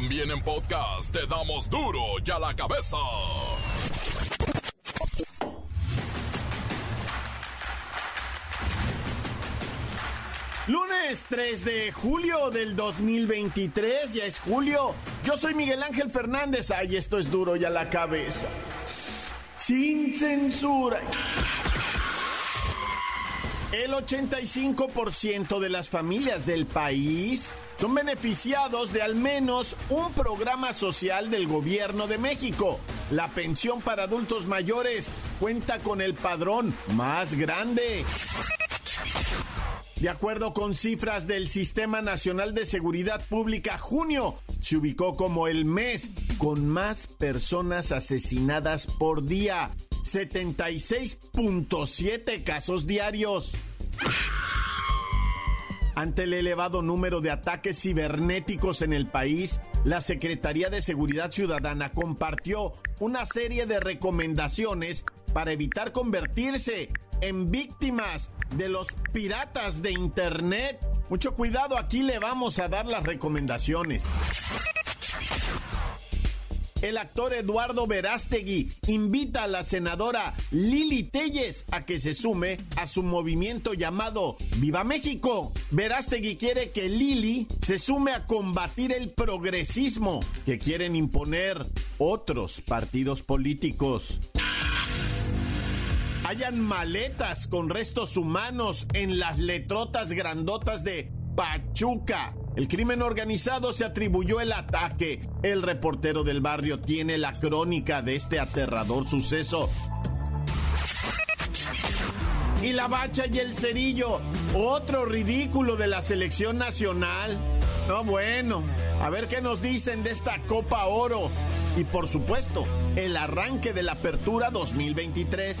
También en podcast te damos duro y a la cabeza. Lunes 3 de julio del 2023, ya es julio. Yo soy Miguel Ángel Fernández. Ay, esto es duro y a la cabeza. Sin censura. El 85% de las familias del país son beneficiados de al menos un programa social del gobierno de México. La pensión para adultos mayores cuenta con el padrón más grande. De acuerdo con cifras del Sistema Nacional de Seguridad Pública, junio se ubicó como el mes con más personas asesinadas por día. 76.7 casos diarios. Ante el elevado número de ataques cibernéticos en el país, la Secretaría de Seguridad Ciudadana compartió una serie de recomendaciones para evitar convertirse en víctimas de los piratas de Internet. Mucho cuidado, aquí le vamos a dar las recomendaciones. El actor Eduardo Verástegui invita a la senadora Lili Telles a que se sume a su movimiento llamado Viva México. Verástegui quiere que Lili se sume a combatir el progresismo que quieren imponer otros partidos políticos hayan maletas con restos humanos en las letrotas grandotas de Pachuca. El crimen organizado se atribuyó el ataque. El reportero del barrio tiene la crónica de este aterrador suceso. Y la bacha y el cerillo, otro ridículo de la selección nacional. No, bueno, a ver qué nos dicen de esta Copa Oro. Y por supuesto, el arranque de la Apertura 2023.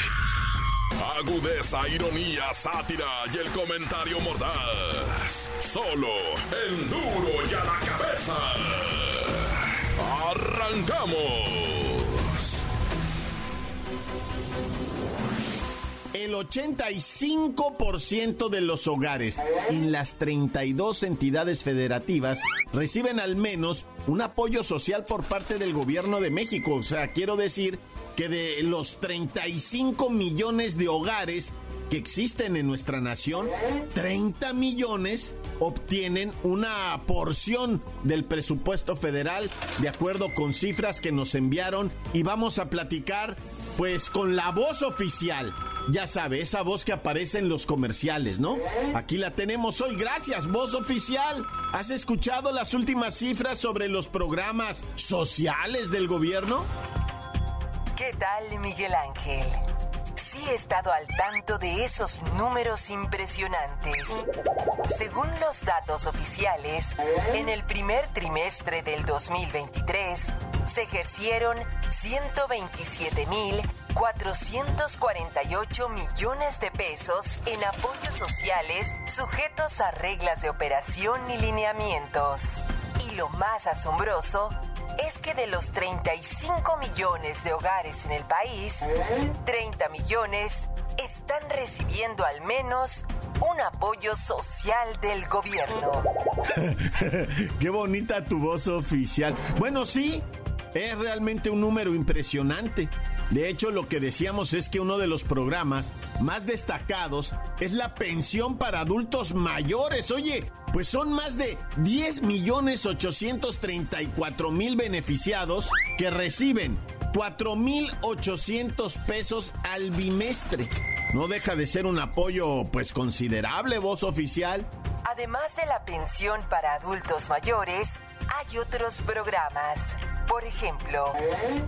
Agudeza, ironía, sátira y el comentario mordaz. Solo el duro y a la cabeza. ¡Arrancamos! El 85% de los hogares en las 32 entidades federativas reciben al menos un apoyo social por parte del gobierno de México. O sea, quiero decir que de los 35 millones de hogares que existen en nuestra nación, 30 millones obtienen una porción del presupuesto federal de acuerdo con cifras que nos enviaron y vamos a platicar pues con la voz oficial. Ya sabe, esa voz que aparece en los comerciales, ¿no? Aquí la tenemos hoy. Gracias, voz oficial. ¿Has escuchado las últimas cifras sobre los programas sociales del gobierno? ¿Qué tal, Miguel Ángel? Sí he estado al tanto de esos números impresionantes. Según los datos oficiales, en el primer trimestre del 2023 se ejercieron 127.448 millones de pesos en apoyos sociales sujetos a reglas de operación y lineamientos. Y lo más asombroso es que de los 35 millones de hogares en el país, 30 millones están recibiendo al menos un apoyo social del gobierno. Qué bonita tu voz oficial. Bueno, sí, es realmente un número impresionante. De hecho, lo que decíamos es que uno de los programas más destacados es la pensión para adultos mayores. Oye, pues son más de 10 millones 834 mil beneficiados que reciben 4 mil 800 pesos al bimestre. No deja de ser un apoyo pues considerable, voz oficial. Además de la pensión para adultos mayores, hay otros programas. Por ejemplo,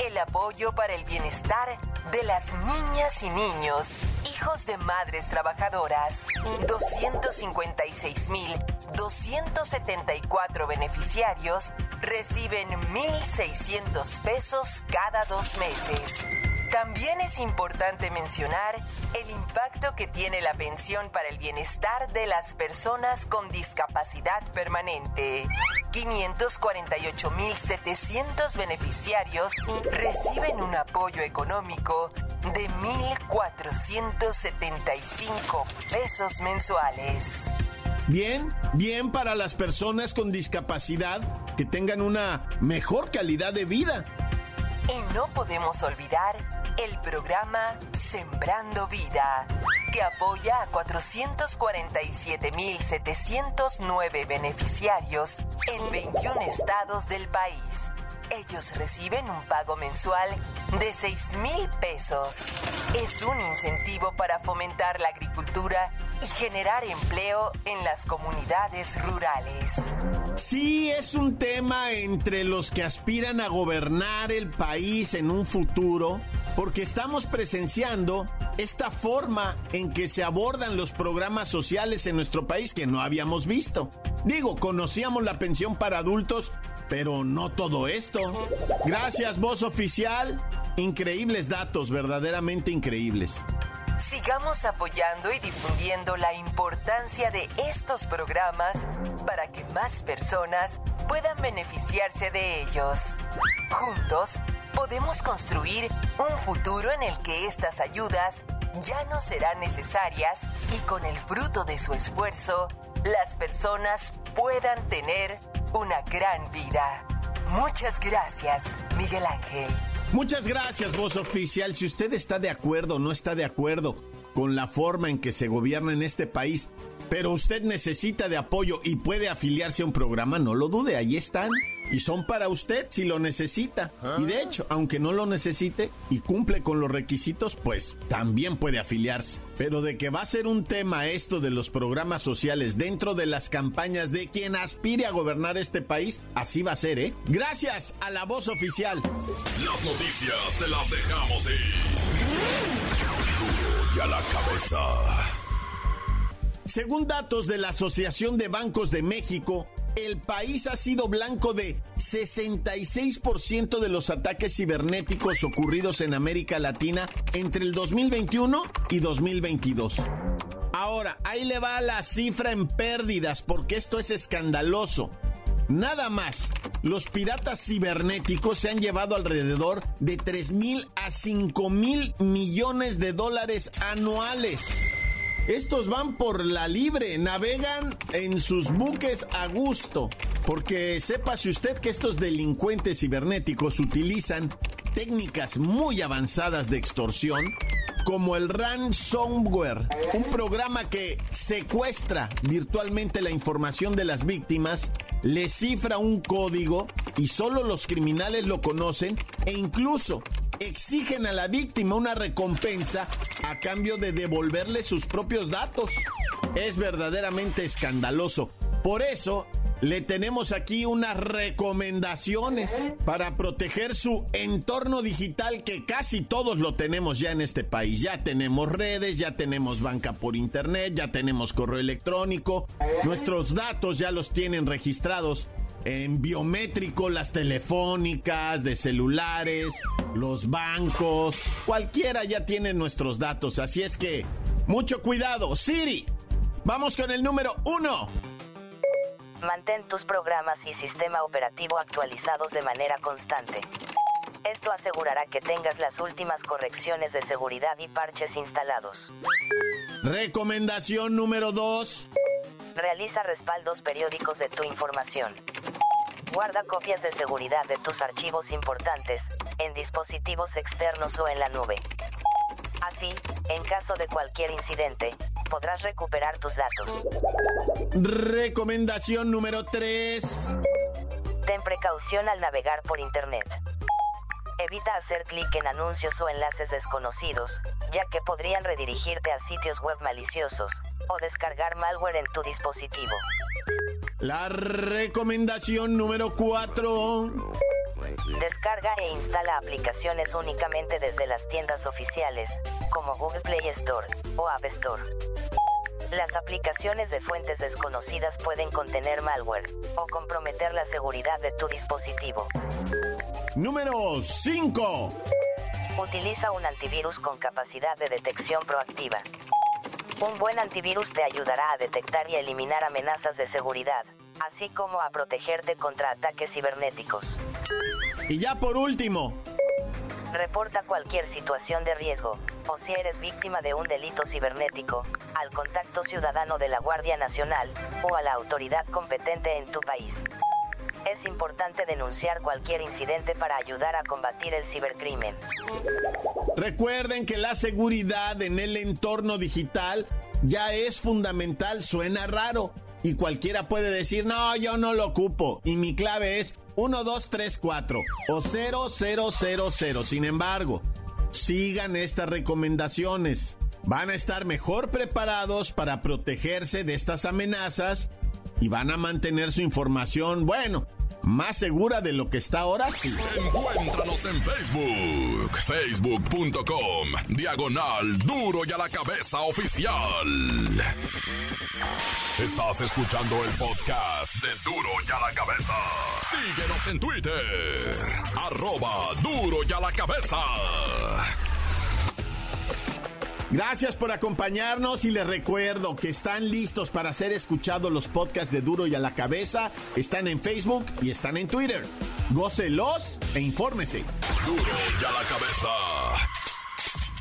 el apoyo para el bienestar de las niñas y niños, hijos de madres trabajadoras. 256 mil 274 beneficiarios reciben 1.600 pesos cada dos meses. También es importante mencionar el impacto que tiene la pensión para el bienestar de las personas con discapacidad permanente. 548.700 beneficiarios reciben un apoyo económico de 1.475 pesos mensuales. Bien, bien para las personas con discapacidad que tengan una mejor calidad de vida. Y no podemos olvidar el programa Sembrando Vida, que apoya a 447.709 beneficiarios en 21 estados del país. Ellos reciben un pago mensual de 6 mil pesos. Es un incentivo para fomentar la agricultura y generar empleo en las comunidades rurales. Sí, es un tema entre los que aspiran a gobernar el país en un futuro porque estamos presenciando esta forma en que se abordan los programas sociales en nuestro país que no habíamos visto. Digo, conocíamos la pensión para adultos, pero no todo esto. Gracias, voz oficial. Increíbles datos, verdaderamente increíbles. Sigamos apoyando y difundiendo la importancia de estos programas para que más personas puedan beneficiarse de ellos. Juntos podemos construir un futuro en el que estas ayudas ya no serán necesarias y con el fruto de su esfuerzo, las personas puedan tener una gran vida. Muchas gracias, Miguel Ángel. Muchas gracias, voz oficial. Si usted está de acuerdo o no está de acuerdo con la forma en que se gobierna en este país, pero usted necesita de apoyo y puede afiliarse a un programa, no lo dude, ahí están. Y son para usted si lo necesita. Y de hecho, aunque no lo necesite y cumple con los requisitos, pues también puede afiliarse. Pero de que va a ser un tema esto de los programas sociales dentro de las campañas de quien aspire a gobernar este país, así va a ser, ¿eh? Gracias a la voz oficial. Las noticias te las dejamos ir. Y a la cabeza. Según datos de la Asociación de Bancos de México, el país ha sido blanco de 66% de los ataques cibernéticos ocurridos en América Latina entre el 2021 y 2022. Ahora, ahí le va la cifra en pérdidas porque esto es escandaloso. Nada más, los piratas cibernéticos se han llevado alrededor de 3 mil a 5 mil millones de dólares anuales. Estos van por la libre, navegan en sus buques a gusto. Porque si usted que estos delincuentes cibernéticos utilizan técnicas muy avanzadas de extorsión, como el ransomware, un programa que secuestra virtualmente la información de las víctimas, le cifra un código y solo los criminales lo conocen e incluso exigen a la víctima una recompensa a cambio de devolverle sus propios datos. Es verdaderamente escandaloso. Por eso, le tenemos aquí unas recomendaciones para proteger su entorno digital que casi todos lo tenemos ya en este país. Ya tenemos redes, ya tenemos banca por internet, ya tenemos correo electrónico. Nuestros datos ya los tienen registrados en biométrico, las telefónicas, de celulares, los bancos, cualquiera ya tiene nuestros datos, así es que mucho cuidado. Siri, vamos con el número uno. Mantén tus programas y sistema operativo actualizados de manera constante. Esto asegurará que tengas las últimas correcciones de seguridad y parches instalados. Recomendación número 2. Realiza respaldos periódicos de tu información. Guarda copias de seguridad de tus archivos importantes, en dispositivos externos o en la nube. Así, en caso de cualquier incidente, podrás recuperar tus datos. Recomendación número 3. Ten precaución al navegar por Internet. Evita hacer clic en anuncios o enlaces desconocidos, ya que podrían redirigirte a sitios web maliciosos, o descargar malware en tu dispositivo. La recomendación número 4. Descarga e instala aplicaciones únicamente desde las tiendas oficiales, como Google Play Store o App Store. Las aplicaciones de fuentes desconocidas pueden contener malware o comprometer la seguridad de tu dispositivo. Número 5. Utiliza un antivirus con capacidad de detección proactiva. Un buen antivirus te ayudará a detectar y eliminar amenazas de seguridad, así como a protegerte contra ataques cibernéticos. Y ya por último, Reporta cualquier situación de riesgo, o si eres víctima de un delito cibernético, al contacto ciudadano de la Guardia Nacional, o a la autoridad competente en tu país. Es importante denunciar cualquier incidente para ayudar a combatir el cibercrimen. recuerden que la seguridad en el entorno digital ya es fundamental, suena raro. Y cualquiera puede decir, no, yo no lo ocupo. Y mi clave es 1234 o 0000. Sin embargo, sigan estas recomendaciones. Van a estar mejor preparados para protegerse de estas amenazas y van a mantener su información, bueno, más segura de lo que está ahora sí. Encuéntranos en Facebook, facebook.com, diagonal duro y a la cabeza oficial. Estás escuchando el podcast de Duro y a la cabeza. Síguenos en Twitter, arroba duro y a la cabeza. Gracias por acompañarnos y les recuerdo que están listos para ser escuchados los podcasts de Duro y a la cabeza. Están en Facebook y están en Twitter. Gócelos e infórmese. Duro y a la cabeza.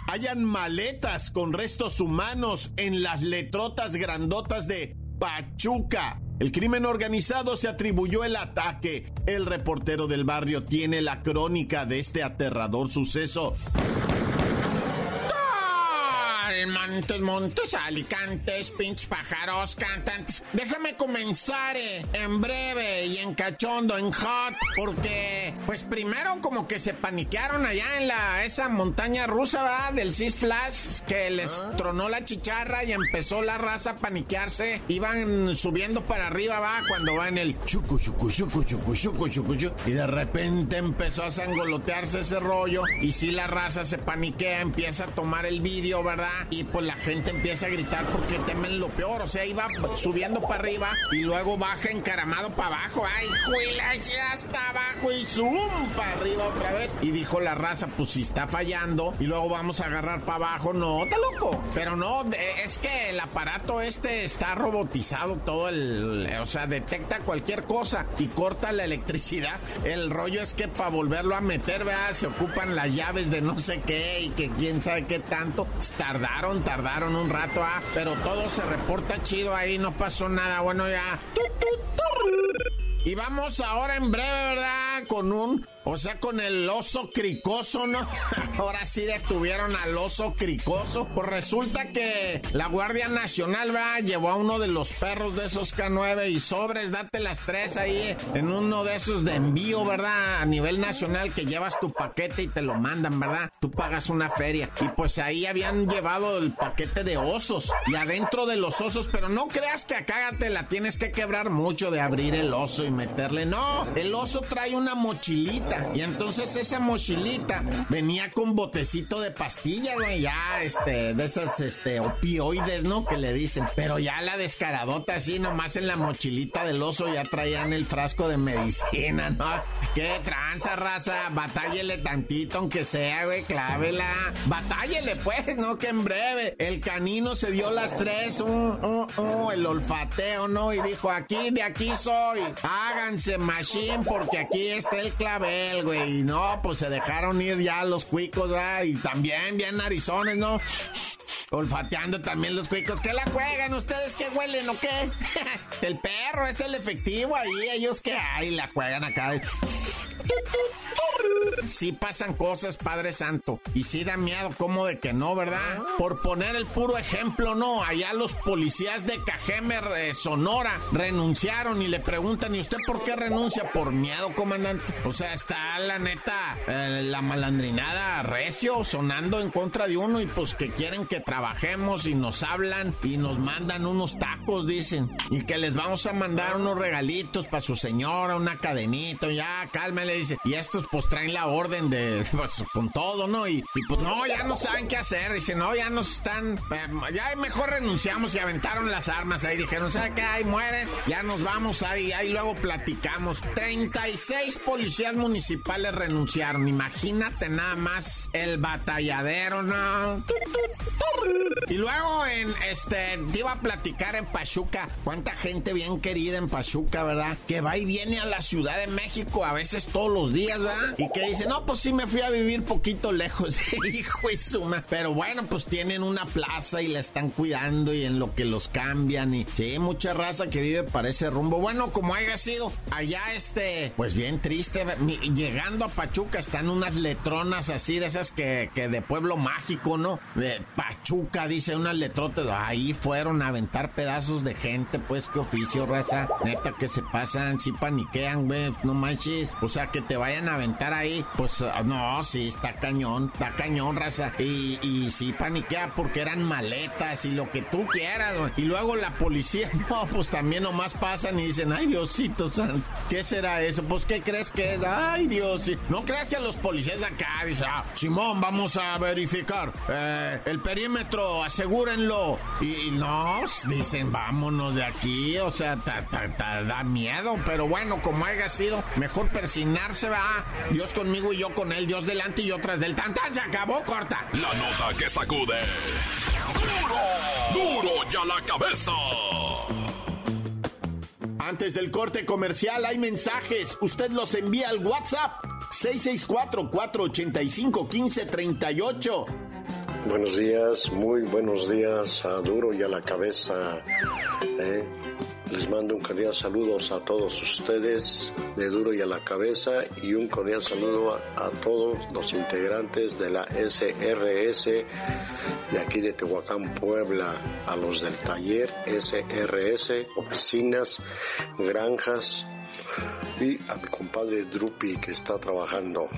Hayan maletas con restos humanos en las letrotas grandotas de Pachuca. El crimen organizado se atribuyó el ataque. El reportero del barrio tiene la crónica de este aterrador suceso. Montes, montes, alicantes, pinches pájaros, cantantes. Déjame comenzar eh, en breve y en cachondo, en hot, porque, pues primero como que se paniquearon allá en la esa montaña rusa, ¿verdad? Del Six Flash, que les tronó la chicharra y empezó la raza a paniquearse. Iban subiendo para arriba, va, cuando va en el chucu, chucu, chucu, chucu, chucu, chucu, chucu, y de repente empezó a sangolotearse ese rollo. Y si la raza se paniquea, empieza a tomar el vídeo, ¿verdad? Y pues la gente empieza a gritar porque temen lo peor. O sea, iba subiendo para arriba y luego baja encaramado para abajo. ¡Ay, juela, ya está abajo! Y zoom para arriba otra vez. Y dijo la raza, pues si está fallando y luego vamos a agarrar para abajo. No, te loco. Pero no, es que el aparato este está robotizado todo el... O sea, detecta cualquier cosa y corta la electricidad. El rollo es que para volverlo a meter, vea, se ocupan las llaves de no sé qué y que quién sabe qué tanto. Tardaron, tardaron un rato, ah, pero todo se reporta chido ahí, no pasó nada. Bueno, ya. Y vamos ahora en breve, ¿verdad? Con un, o sea, con el oso cricoso, ¿no? Ahora sí detuvieron al oso cricoso. Pues resulta que la Guardia Nacional, ¿verdad? Llevó a uno de los perros de esos K9 y sobres, date las tres ahí en uno de esos de envío, ¿verdad? A nivel nacional que llevas tu paquete y te lo mandan, ¿verdad? Tú pagas una feria. Y pues ahí habían llevado el paquete de osos. Y adentro de los osos, pero no creas que acá te la tienes que quebrar mucho de abrir el oso y meterle. No, el oso trae una mochilita. Y entonces esa mochilita venía con botecito de pastillas, güey. Ya, este, de esas, este, opioides, ¿no? Que le dicen. Pero ya la descaradota así, nomás en la mochilita del oso ya traían el frasco de medicina, ¿no? Qué tranza, raza. Batállele tantito, aunque sea, güey, clávela. Batállele, pues, ¿no? Que en breve. El canino se dio las tres, uh, uh, el olfateo, ¿no? Y dijo, aquí, de aquí soy. Háganse machine porque aquí está el clavel, güey. Y no, pues se dejaron ir ya los cuicos, ¿verdad? Y también bien narizones, ¿no? Olfateando también los cuicos. ¿Qué la juegan ustedes? ¿Qué huelen o qué? el perro es el efectivo ahí. Ellos que hay la juegan acá. Sí pasan cosas, Padre Santo. Y sí da miedo, como de que no, ¿verdad? Por poner el puro ejemplo, no. Allá los policías de Cajemer, eh, Sonora, renunciaron y le preguntan, ¿y usted por qué renuncia? Por miedo, comandante. O sea, está la neta, eh, la malandrinada recio sonando en contra de uno y pues que quieren que trabaje trabajemos y nos hablan y nos mandan unos tacos, dicen. Y que les vamos a mandar unos regalitos para su señora, una cadenita, ya, cálmele, dice. Y estos pues traen la orden de, pues, con todo, ¿no? Y, pues no, ya no saben qué hacer, dice, no, ya nos están, eh, ya mejor renunciamos y aventaron las armas ahí, dijeron, ¿sabe qué? Ahí mueren, ya nos vamos ahí, ahí luego platicamos. 36 policías municipales renunciaron, imagínate nada más el batalladero, ¿no? Y luego en este te iba a platicar en Pachuca, cuánta gente bien querida en Pachuca, ¿verdad? Que va y viene a la Ciudad de México a veces todos los días, ¿verdad? Y que dice, "No, pues sí me fui a vivir poquito lejos." Hijo y suma. Pero bueno, pues tienen una plaza y la están cuidando y en lo que los cambian y sí, mucha raza que vive para ese rumbo. Bueno, como haya sido, allá este, pues bien triste, llegando a Pachuca están unas letronas así de esas que, que de pueblo mágico, ¿no? De Pachuca, dice unas letrotas. Ahí fueron a aventar pedazos de gente, pues qué oficio, raza. Neta que se pasan, sí paniquean, güey, no manches. O sea, que te vayan a aventar ahí, pues ah, no, sí, está cañón, está cañón, raza. Y, y sí paniquea porque eran maletas y lo que tú quieras, güey. Y luego la policía, no, pues también nomás pasan y dicen, ay Diosito santo, ¿qué será eso? Pues ¿qué crees que es? Ay Dios, no creas que los policías acá dicen, ah, Simón, vamos a verificar. Eh, el perímetro, asegúrenlo. Y, no, dicen, vámonos de aquí. O sea, da miedo. Pero bueno, como haya sido, mejor persignarse, va. Dios conmigo y yo con él. Dios delante y yo tras del tan, Se acabó, corta. La nota que sacude. ¡Duro! ¡Duro ya la cabeza! Antes del corte comercial hay mensajes. Usted los envía al WhatsApp 664-485-1538. Buenos días, muy buenos días a Duro y a la cabeza. ¿eh? Les mando un cordial saludo a todos ustedes de Duro y a la cabeza y un cordial saludo a, todos los integrantes de la SRS de aquí de Tehuacán, Puebla, a los del taller SRS, oficinas, granjas, y a mi compadre Drupi que está trabajando.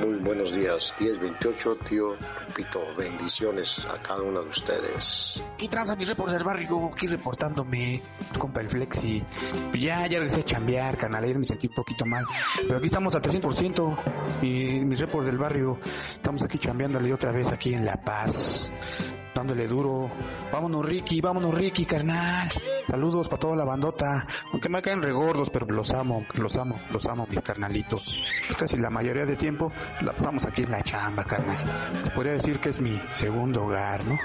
Muy buenos días, 1028, tío Rupito, bendiciones a cada uno de ustedes. Aquí transa mi reporter del barrio, aquí reportándome, tu compa el Flexi. Ya, ya regresé a chambear, canal, ayer me sentí un poquito mal, pero aquí estamos al 300% y mi report del barrio, estamos aquí chambeándole otra vez aquí en La Paz dándole duro. Vámonos Ricky, vámonos Ricky, carnal. Saludos para toda la bandota. Aunque me caen regordos, pero los amo, los amo, los amo, mis carnalitos. Casi la mayoría de tiempo la pasamos aquí en la chamba, carnal. Se podría decir que es mi segundo hogar, ¿no?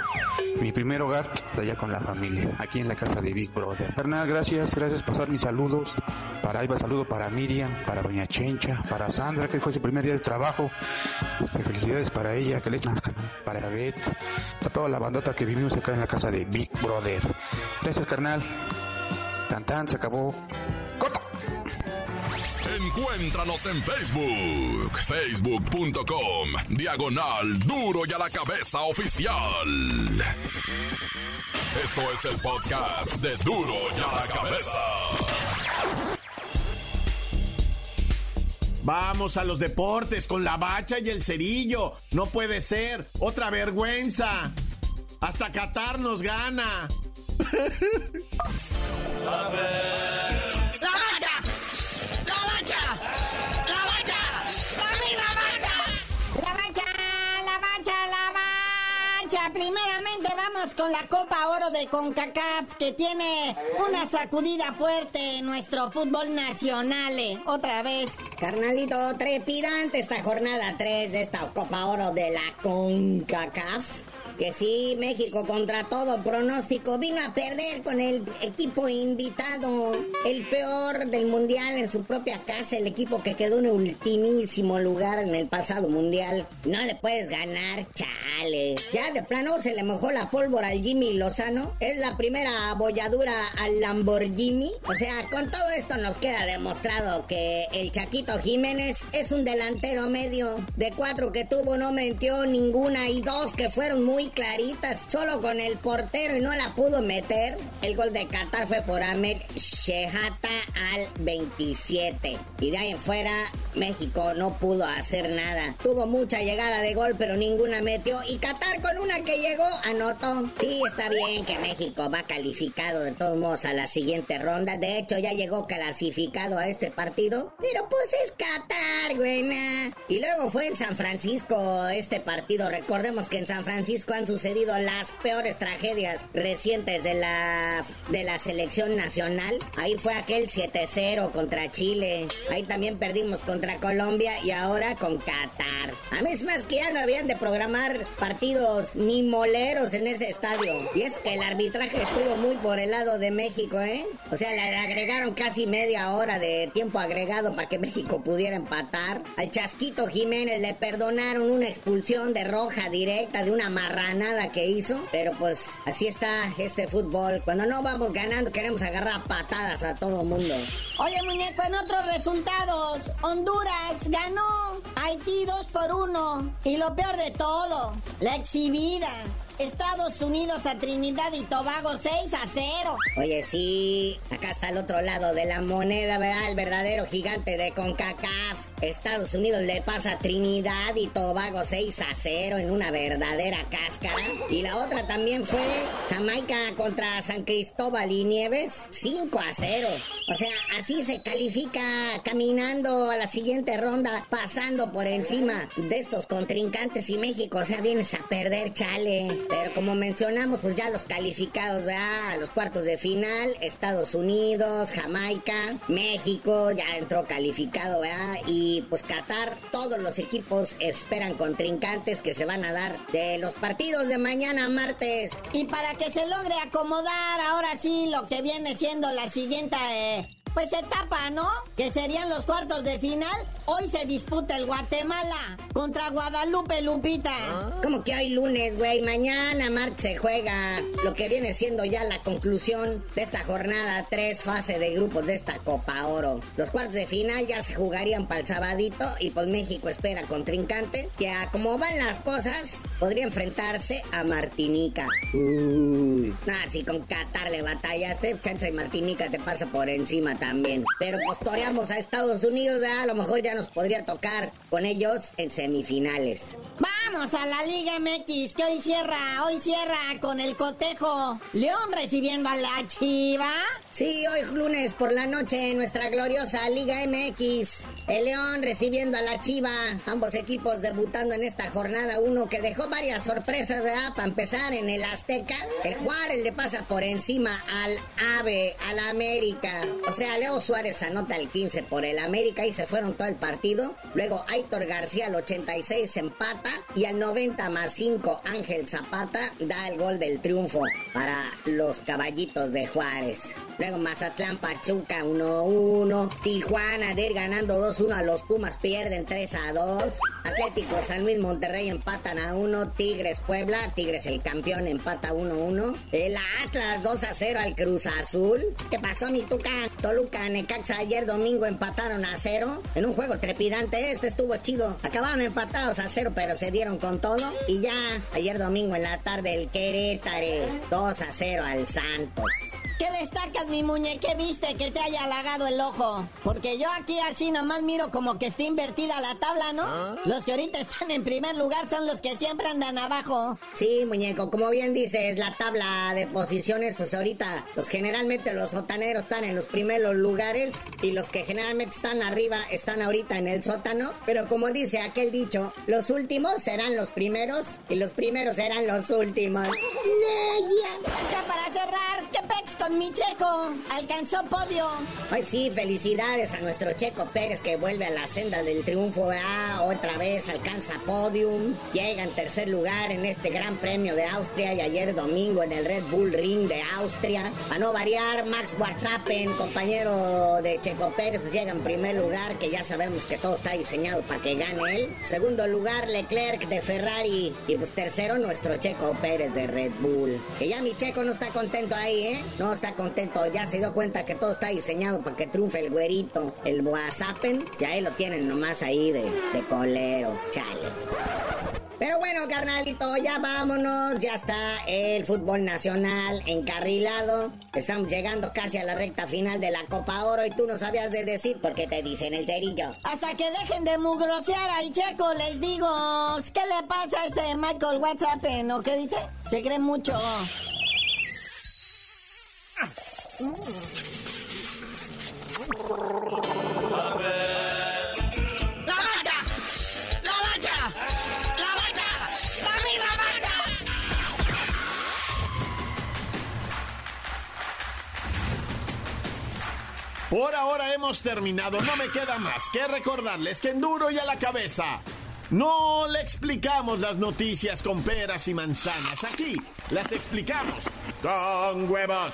Mi primer hogar allá con la familia, aquí en la casa de Big Brother. Carnal, gracias, gracias pasar mis saludos. Para Iba, saludo para Miriam, para Doña Chencha, para Sandra, que fue su primer día de trabajo. Este, felicidades para ella, que le para Beth, para toda la bandota que vivimos acá en la casa de Big Brother. Gracias, carnal. Tan se acabó. ¡Corta! Encuéntranos en Facebook, facebook.com, diagonal duro y a la cabeza oficial. Esto es el podcast de duro y a la cabeza. Vamos a los deportes con la bacha y el cerillo. No puede ser. Otra vergüenza. Hasta Qatar nos gana. primeramente vamos con la Copa Oro de CONCACAF que tiene una sacudida fuerte en nuestro fútbol nacional. Eh, otra vez. Carnalito, trepidante esta jornada 3 de esta Copa Oro de la CONCACAF que sí, México contra todo pronóstico vino a perder con el equipo invitado, el peor del mundial en su propia casa, el equipo que quedó en ultimísimo lugar en el pasado mundial. No le puedes ganar, chale. Ya de plano se le mojó la pólvora al Jimmy Lozano. Es la primera abolladura al Lamborghini. O sea, con todo esto nos queda demostrado que el Chaquito Jiménez es un delantero medio. De cuatro que tuvo no metió ninguna y dos que fueron muy claritas, solo con el portero y no la pudo meter. El gol de Qatar fue por Ahmed Shehata al 27. Y de ahí en fuera, México no pudo hacer nada. Tuvo mucha llegada de gol, pero ninguna metió. Y Qatar con una que llegó, anotó. Sí, está bien que México va calificado de todos modos a la siguiente ronda. De hecho, ya llegó clasificado a este partido. Pero pues es Qatar, buena. Y luego fue en San Francisco este partido. Recordemos que en San Francisco han sucedido las peores tragedias recientes de la, de la selección nacional. Ahí fue aquel 7-0 contra Chile. Ahí también perdimos contra Colombia y ahora con Qatar. A mí es más que ya no habían de programar partidos ni moleros en ese estadio. Y es que el arbitraje estuvo muy por el lado de México, ¿eh? O sea, le agregaron casi media hora de tiempo agregado para que México pudiera empatar. Al Chasquito Jiménez le perdonaron una expulsión de roja directa de una marranada que hizo. Pero pues así está este fútbol. Cuando no vamos ganando queremos agarrar patadas a todo mundo. Oye, muñeco, en otros resultados, Honduras ganó Haití 2 por 1. Y lo peor de todo, la exhibida. Estados Unidos a Trinidad y Tobago 6 a 0. Oye, sí, acá está el otro lado de la moneda, ¿verdad? El verdadero gigante de CONCACAF. Estados Unidos le pasa a Trinidad y Tobago 6 a 0 en una verdadera cáscara. Y la otra también fue Jamaica contra San Cristóbal y Nieves 5 a 0. O sea, así se califica caminando a la siguiente ronda, pasando por encima de estos contrincantes y México. O sea, vienes a perder, chale. Pero como mencionamos, pues ya los calificados, ¿verdad? A los cuartos de final, Estados Unidos, Jamaica, México, ya entró calificado, ¿verdad? Y pues Qatar, todos los equipos esperan contrincantes que se van a dar de los partidos de mañana martes. Y para que se logre acomodar ahora sí lo que viene siendo la siguiente eh, pues etapa, ¿no? Que serían los cuartos de final. Hoy se disputa el Guatemala contra Guadalupe Lupita. Como que hoy lunes, güey. Mañana, martes, se juega lo que viene siendo ya la conclusión de esta jornada 3, fase de grupos de esta Copa Oro. Los cuartos de final ya se jugarían para el sabadito y pues México espera contrincante que a como van las cosas podría enfrentarse a Martinica. Uy. Nah, si con Qatar le batallaste, chance y Martinica te pasa por encima también Pero postoreamos a Estados Unidos, a lo mejor ya nos podría tocar con ellos en semifinales. Vamos a la Liga MX, que hoy cierra, hoy cierra con el cotejo. León recibiendo a la Chiva. Sí, hoy lunes por la noche nuestra gloriosa Liga MX. El León recibiendo a la Chiva. Ambos equipos debutando en esta jornada. Uno que dejó varias sorpresas, ¿verdad? Para empezar en el Azteca. El Juárez le pasa por encima al AVE, al América. O sea, Leo Suárez anota el 15 por el América y se fueron todo el partido. Luego Aitor García al 86 empata. Y al 90 más 5 Ángel Zapata da el gol del triunfo para los caballitos de Juárez. Luego Mazatlán Pachuca 1-1. Tijuana de ganando 2-1 a los Pumas pierden 3-2. Atlético San Luis Monterrey empatan a 1. Tigres Puebla. Tigres el campeón empata 1-1. El Atlas 2-0 al Cruz Azul. ¿Qué pasó mi tuca? Toluca Necaxa ayer domingo empataron a 0. En un juego trepidante. Este estuvo chido. Acabaron empatados a 0 pero se dieron con todo. Y ya ayer domingo en la tarde el Querétaro 2-0 al Santos. ¿Qué destacas, mi muñe? ¿Qué viste que te haya halagado el ojo? Porque yo aquí así nomás miro como que está invertida la tabla, ¿no? ¿Ah? Los que ahorita están en primer lugar son los que siempre andan abajo. Sí, muñeco, como bien dices, la tabla de posiciones, pues ahorita, pues generalmente los sotaneros están en los primeros lugares y los que generalmente están arriba están ahorita en el sótano. Pero como dice aquel dicho, los últimos serán los primeros y los primeros serán los últimos. Ya para cerrar, ¿qué pex con mi checo? Alcanzó podio. Ay, sí, felicidades a nuestro Checo Pérez que vuelve a la senda del triunfo. Ah, otra vez alcanza podium. Llega en tercer lugar en este Gran Premio de Austria y ayer domingo en el Red Bull Ring de Austria. A no variar, Max Verstappen, compañero de Checo Pérez, pues llega en primer lugar, que ya sabemos que todo está diseñado para que gane él. Segundo lugar, Leclerc de Ferrari. Y pues tercero, nuestro Checo Pérez de Red Bull. Que ya mi Checo no está contento ahí, ¿eh? No está contento. Ya se dio cuenta que todo está diseñado para que triunfe el güerito, el Boazapen. Ya ahí lo tienen nomás ahí de, de colero. Chale. Pero bueno, carnalito, ya vámonos. Ya está el fútbol nacional encarrilado. Estamos llegando casi a la recta final de la Copa Oro y tú no sabías de decir por qué te dicen el cerillo. Hasta que dejen de mugrosear ahí, Checo, les digo. ¿Qué le pasa a ese Michael WhatsApp? ¿No? ¿Qué dice? Se cree mucho. Por ahora hemos terminado, no me queda más que recordarles que en duro y a la cabeza. No le explicamos las noticias con peras y manzanas, aquí las explicamos con huevos.